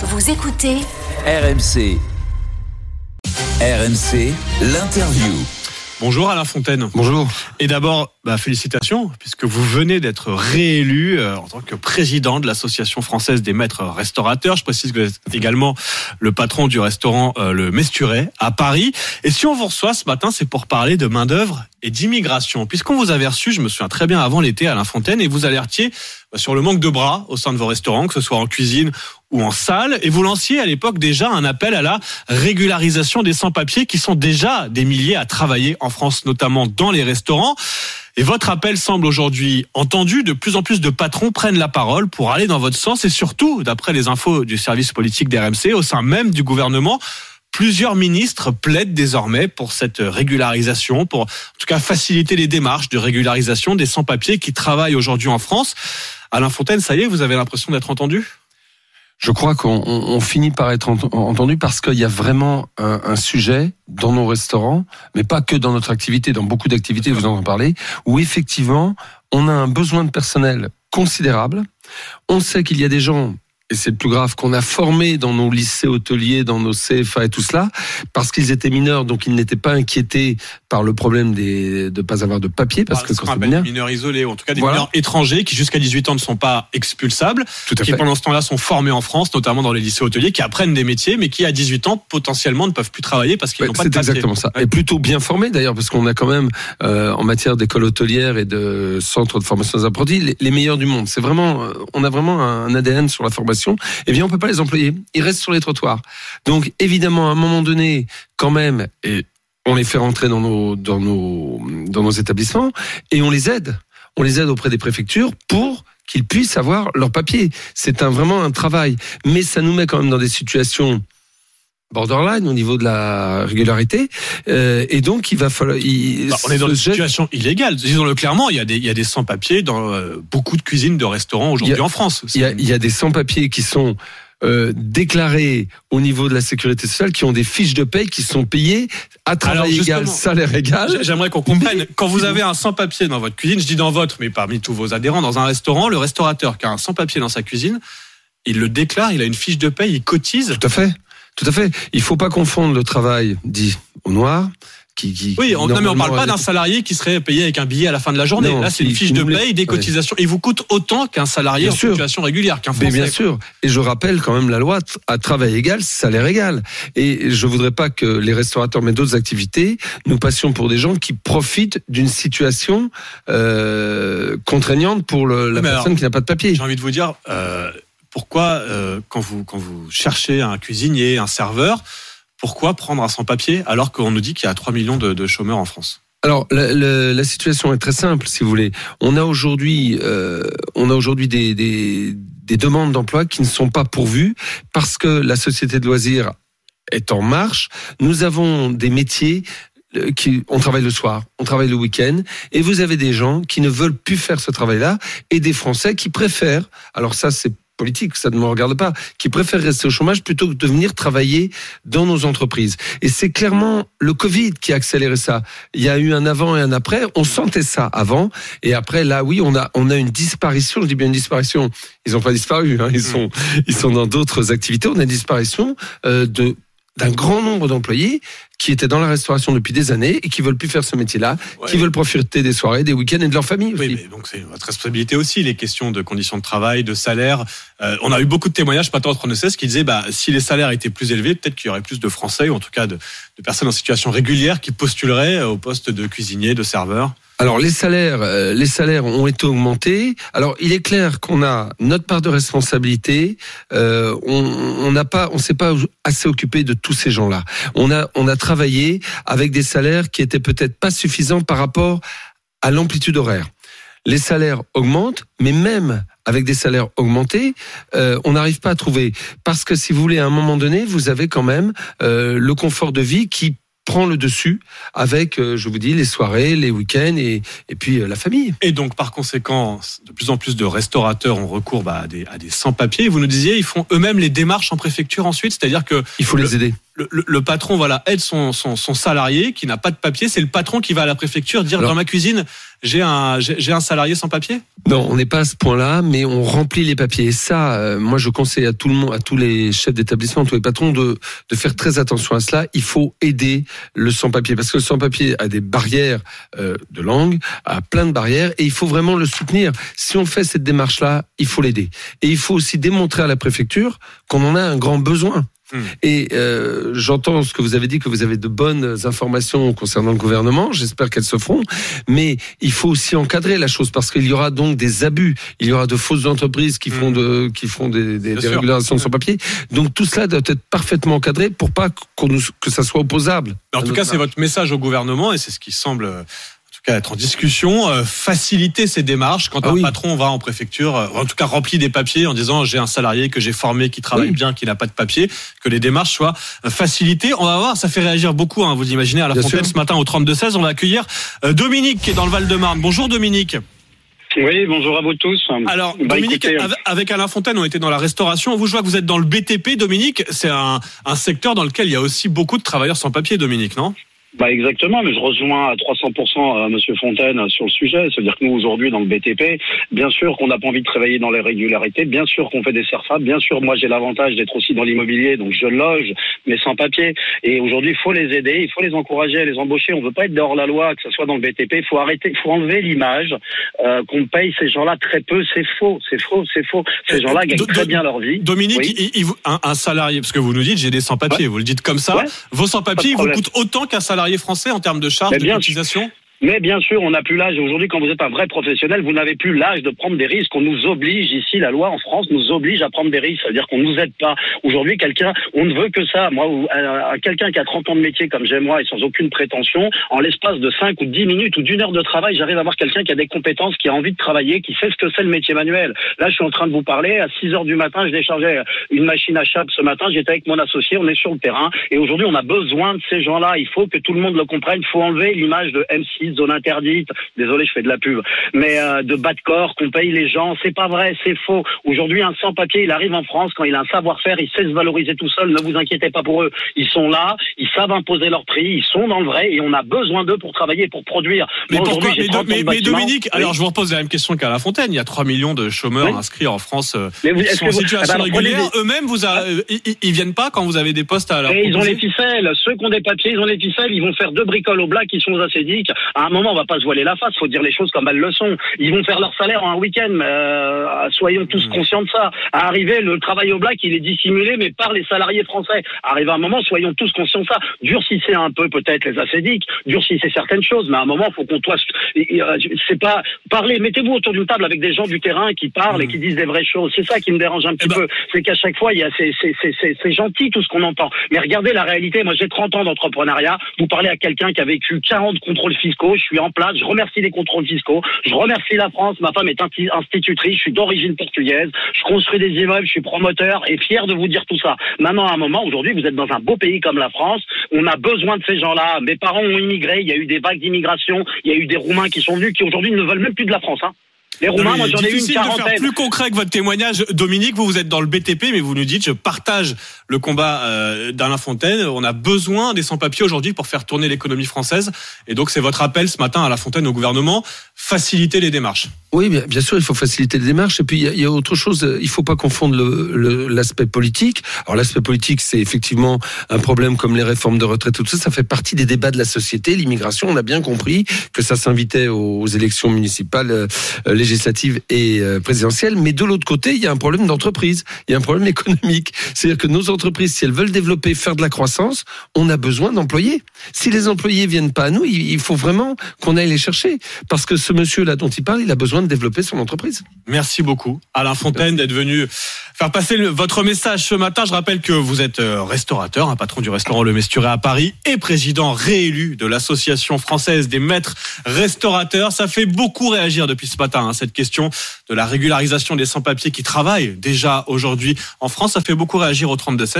Vous écoutez RMC. RMC, l'interview. Bonjour Alain Fontaine. Bonjour. Et d'abord, bah, félicitations, puisque vous venez d'être réélu euh, en tant que président de l'Association française des maîtres restaurateurs. Je précise que vous êtes également le patron du restaurant euh, Le Mesturet à Paris. Et si on vous reçoit ce matin, c'est pour parler de main-d'œuvre et d'immigration. Puisqu'on vous avait reçu, je me souviens très bien avant l'été, Alain Fontaine, et vous alertiez bah, sur le manque de bras au sein de vos restaurants, que ce soit en cuisine ou en salle. Et vous lanciez à l'époque déjà un appel à la régularisation des sans-papiers qui sont déjà des milliers à travailler en France, notamment dans les restaurants. Et votre appel semble aujourd'hui entendu. De plus en plus de patrons prennent la parole pour aller dans votre sens et surtout, d'après les infos du service politique d'RMC, au sein même du gouvernement, Plusieurs ministres plaident désormais pour cette régularisation, pour en tout cas faciliter les démarches de régularisation des sans-papiers qui travaillent aujourd'hui en France. Alain Fontaine, ça y est, vous avez l'impression d'être entendu? Je crois qu'on on- on finit par être ent- entendu parce qu'il y a vraiment un, un sujet dans nos restaurants, mais pas que dans notre activité, dans beaucoup d'activités, vous en parlez, où effectivement, on a un besoin de personnel considérable. On sait qu'il y a des gens, et c'est le plus grave, qu'on a formés dans nos lycées hôteliers, dans nos CFA et tout cela, parce qu'ils étaient mineurs, donc ils n'étaient pas inquiétés par le problème des, de pas avoir de papier, parce que quand c'est mineur, des mineurs isolés, ou en tout cas des Voilà. mineurs étrangers qui jusqu'à 18 ans ne sont pas expulsables, tout à qui fait. pendant ce temps-là sont formés en France, notamment dans les lycées hôteliers, qui apprennent des métiers, mais qui à 18 ans potentiellement ne peuvent plus travailler parce qu'ils Ouais, n'ont pas de c'est papier. exactement ça. Ouais. Et plutôt bien formé d'ailleurs, parce qu'on a quand même, euh, en matière d'école hôtelière et de centre de formation des apprentis, les, les meilleurs du monde. C'est vraiment, euh, on a vraiment un ADN sur la formation. Eh bien, on peut pas les employer. Ils restent sur les trottoirs. Donc, évidemment, à un moment donné, quand même, on les fait rentrer dans nos, dans nos, établissements et on les aide. On les aide auprès des préfectures pour qu'ils puissent avoir leur papier. C'est un, vraiment un travail. Mais ça nous met quand même dans des situations borderline au niveau de la régularité. Euh, et donc, il va falloir... il- Bah, on est dans une geste- situation illégale. Disons-le clairement, il y a des, il y a des sans-papiers dans euh, beaucoup de cuisines de restaurants aujourd'hui en France. Il y a, il y a des sans-papiers qui sont euh, déclarés au niveau de la sécurité sociale, qui ont des fiches de paye, qui sont payées à travail égal, salaire égal. J'ai- J'aimerais qu'on comprenne. Quand vous avez un sans-papier dans votre cuisine, je dis dans votre, mais parmi tous vos adhérents, dans un restaurant, le restaurateur qui a un sans-papier dans sa cuisine, il le déclare, il a une fiche de paye, il cotise. Tout à fait. Tout à fait. Il faut pas confondre le travail dit au noir, qui, qui Oui, on, non, mais on normalement, parle pas d'un salarié qui serait payé avec un billet à la fin de la journée. Non, Là, c'est une fiche de paye, des ouais. cotisations. Il vous coûte autant qu'un salarié Bien en sûr. situation régulière, qu'un Mais Français. bien sûr. Et je rappelle quand même la loi à travail égal, salaire égal. Et je voudrais pas que les restaurateurs, mais d'autres activités, nous passions pour des gens qui profitent d'une situation euh, contraignante pour le- la Mais personne alors, qui n'a pas de papier. J'ai envie de vous dire, euh, pourquoi, euh, quand, vous, quand vous cherchez un cuisinier, un serveur, pourquoi prendre un sans-papier alors qu'on nous dit qu'il y a 3 millions de, chômeurs en France? Alors la situation est très simple, si vous voulez. On a aujourd'hui, euh, on a aujourd'hui des, des, des demandes d'emploi qui ne sont pas pourvues parce que la société de loisirs est en marche. Nous avons des métiers euh, qui, on travaille le soir, on travaille le week-end, et vous avez des gens qui ne veulent plus faire ce travail-là, et des Français qui préfèrent. Alors ça, c'est politique, ça ne me regarde pas, qui préfèrent rester au chômage plutôt que de venir travailler dans nos entreprises. Et c'est clairement le Covid qui a accéléré ça. Il y a eu un avant et un après. On sentait ça avant. Et après, là, oui, on a, on a une disparition. Je dis bien une disparition. Ils n'ont pas disparu. Hein. Ils sont, ils sont dans d'autres activités. On a une disparition euh, de d'un grand nombre d'employés qui étaient dans la restauration depuis des années et qui veulent plus faire ce métier-là, Ouais. qui veulent profiter des soirées, des week-ends et de leur famille aussi. Oui, mais donc c'est votre responsabilité aussi, les questions de conditions de travail, de salaire. Euh, on a eu beaucoup de témoignages, pas tant entre qui disaient, bah, si les salaires étaient plus élevés, peut-être qu'il y aurait plus de Français, ou en tout cas de, de personnes en situation régulière qui postuleraient au poste de cuisinier, de serveur. Alors les salaires, euh, les salaires ont été augmentés. Alors il est clair qu'on a notre part de responsabilité. Euh, on n'a pas, on s'est pas assez occupé de tous ces gens-là. On a on a travaillé avec des salaires qui étaient peut-être pas suffisants par rapport à l'amplitude horaire. Les salaires augmentent, mais même avec des salaires augmentés, euh, on n'arrive pas à trouver. Parce que si vous voulez, à un moment donné, vous avez quand même euh, le confort de vie qui prend le dessus avec, euh, je vous dis, les soirées, les week-ends et, et puis euh, la famille. Et donc, par conséquent, de plus en plus de restaurateurs ont recours bah, à des, à des sans-papiers. Vous nous disiez, ils font eux-mêmes les démarches en préfecture ensuite, c'est-à-dire que Il faut Le- les aider. Le, le- le patron voilà aide son, son, son salarié qui n'a pas de papier. C'est le patron qui va à la préfecture dire Alors- dans ma cuisine j'ai un j'ai un salarié sans papier? Non, on n'est pas à ce point-là, mais on remplit les papiers. Et ça, euh, moi, je conseille à tout le monde, à tous les chefs d'établissement, tous les patrons, de, de faire très attention à cela. Il faut aider le sans-papier, parce que le sans-papier a des barrières euh, de langue, a plein de barrières, et il faut vraiment le soutenir. Si on fait cette démarche-là, il faut l'aider. Et il faut aussi démontrer à la préfecture qu'on en a un grand besoin. Hmm. Et euh, j'entends ce que vous avez dit, que vous avez de bonnes informations concernant le gouvernement. J'espère qu'elles se feront. Mais il faut aussi encadrer la chose parce qu'il y aura donc des abus. Il y aura de fausses entreprises qui font de qui font des, des, des régulations sans papier. Donc tout cela doit être parfaitement encadré pour pas qu'on nous, que ça soit opposable. En tout cas, c'est votre message au gouvernement et c'est ce qui semble euh, être en discussion, euh, faciliter ces démarches quand Ah un oui. patron va en préfecture, euh, en tout cas remplit des papiers en disant j'ai un salarié que j'ai formé qui travaille Oui. bien, qui n'a pas de papier, que les démarches soient euh, facilitées. On va voir, ça fait réagir beaucoup, hein, vous imaginez, à la Bien fontaine sûr. ce matin au 32-16, on va accueillir euh, Dominique qui est dans le Val-de-Marne. Bonjour Dominique. Oui, bonjour à vous tous. Alors, Bah, Dominique, écoutez, avec Alain Fontaine, on était dans la restauration. Vous, je vois que vous êtes dans le BTP, Dominique. C'est un, un secteur dans lequel il y a aussi beaucoup de travailleurs sans papier, Dominique, non? Bah exactement, mais je rejoins à 300% à Monsieur Fontaine sur le sujet. C'est-à-dire que nous aujourd'hui dans le BTP, bien sûr qu'on n'a pas envie de travailler dans les régularités, bien sûr qu'on fait des CERFA, bien sûr moi j'ai l'avantage d'être aussi dans l'immobilier, donc je loge, mais sans papier. Et aujourd'hui il faut les aider, il faut les encourager les embaucher. On veut pas être dehors la loi, que ce soit dans le BTP. Il faut arrêter, il faut enlever l'image euh, qu'on paye ces gens-là très peu. C'est faux, c'est faux, c'est faux. Ces gens-là gagnent très bien leur vie. Dominique, Oui. il- il vous- un, un salarié, parce que vous nous dites j'ai des sans-papiers, vous le dites comme ça. Ouais. Vos sans-papiers, ils vous coûtent autant qu'un salarié français en termes de charges, de cotisation Mais bien sûr, on n'a plus l'âge. Aujourd'hui, quand vous êtes un vrai professionnel, vous n'avez plus l'âge de prendre des risques. On nous oblige ici, la loi en France nous oblige à prendre des risques. C'est-à-dire qu'on nous aide pas. Aujourd'hui, quelqu'un, on ne veut que ça. Moi, euh, quelqu'un qui a 30 ans de métier comme j'ai moi et sans aucune prétention, en l'espace de 5 ou 10 minutes ou d'une heure de travail, j'arrive à voir quelqu'un qui a des compétences, qui a envie de travailler, qui sait ce que c'est le métier manuel. Là, je suis en train de vous parler. À 6 heures du matin, je déchargeais une machine à chape ce matin. J'étais avec mon associé. On est sur le terrain. Et aujourd'hui, on a besoin de ces gens-là. Il faut que tout le monde le comprenne. Il faut enlever l'image de M6, zone interdite. Désolé, je fais de la pub. Mais euh, de bas de corps, qu'on paye les gens. C'est pas vrai, c'est faux. Aujourd'hui, un sans-papier, il arrive en France quand il a un savoir-faire, il sait se valoriser tout seul. Ne vous inquiétez pas pour eux. Ils sont là, ils savent imposer leur prix, ils sont dans le vrai et on a besoin d'eux pour travailler, pour produire. mais, Moi, pourquoi, aujourd'hui, j'ai mais, 30 ans mais- de mais bâtiment. Dominique, Oui. alors je vous repose la même question qu'à La Fontaine. Il y a 3 millions de chômeurs Oui. inscrits en France euh, Mais vous- qui est-ce sont que en vous- situation Ah alors, prenez régulière. des- Eux-mêmes, vous a- ils, ils- viennent pas quand vous avez des postes à leur Et ils ont les ficelles. Ceux qui ont des papiers, ils ont les ficelles. Ils vont faire deux bricoles au black qui sont aux acédiques. À un moment, on va pas se voiler la face. Faut dire les choses comme elles le sont. Ils vont faire leur salaire en un week-end. Euh, soyons tous conscients de ça. À arriver, le travail au black, il est dissimulé, mais par les salariés français. Arrive à un moment, soyons tous conscients de ça. Durcissez un peu peut-être les acédiques. Durcissez certaines choses, mais à un moment, faut qu'on et, euh, C'est pas parler. Mettez-vous autour d'une table avec des gens du terrain qui parlent et qui disent des vraies choses. C'est ça qui me dérange un petit Eh ben- peu c'est qu'à chaque fois, il y a c'est gentil tout ce qu'on entend. Mais regardez la réalité. Moi, j'ai 30 ans d'entrepreneuriat. Vous parlez à quelqu'un qui a vécu 40 contrôles fiscaux. Je suis en place. Je remercie les contrôles fiscaux. Je remercie la France. Ma femme est institutrice. Je suis d'origine portugaise. Je construis des immeubles. Je suis promoteur et fier de vous dire tout ça. Maintenant, à un moment, aujourd'hui, vous êtes dans un beau pays comme la France. On a besoin de ces gens-là. Mes parents ont immigré. Il y a eu des vagues d'immigration. Il y a eu des Roumains qui sont venus qui aujourd'hui ne veulent même plus de la France. Hein. Les Roumains, Non, moi j'en ai eu une difficile de faire plus concret que votre témoignage, Dominique. Vous, vous êtes dans le BTP, mais vous nous dites, je partage le combat euh, d'Alain Fontaine. On a besoin des sans-papiers aujourd'hui pour faire tourner l'économie française. Et donc, c'est votre appel ce matin à La Fontaine au gouvernement, faciliter les démarches. Oui, bien, bien sûr, il faut faciliter les démarches. Et puis, il y a, il y a autre chose, il faut pas confondre l'aspect politique. Alors, l'aspect politique, c'est effectivement un problème comme les réformes de retraite, tout ça, ça fait partie des débats de la société. L'immigration, on a bien compris que ça s'invitait aux, aux élections municipales, euh, euh, législatives et euh, présidentielles. Mais de l'autre côté, il y a un problème d'entreprise, il y a un problème économique. C'est-à-dire que nos entreprises, si elles veulent développer, faire de la croissance, on a besoin d'employés. Si les employés viennent pas à nous, il, faut vraiment qu'on aille les chercher. Parce que ce monsieur-là dont il parle, il a besoin de développer son entreprise. Merci beaucoup, Alain Fontaine, d'être venu faire passer le- votre message ce matin. Je rappelle que vous êtes euh, restaurateur, un patron du restaurant Le Mesturet à Paris et président réélu de l'Association française des maîtres restaurateurs. Ça fait beaucoup réagir depuis ce matin, hein, cette question de la régularisation des sans-papiers qui travaillent déjà aujourd'hui en France. Ça fait beaucoup réagir au 32-16.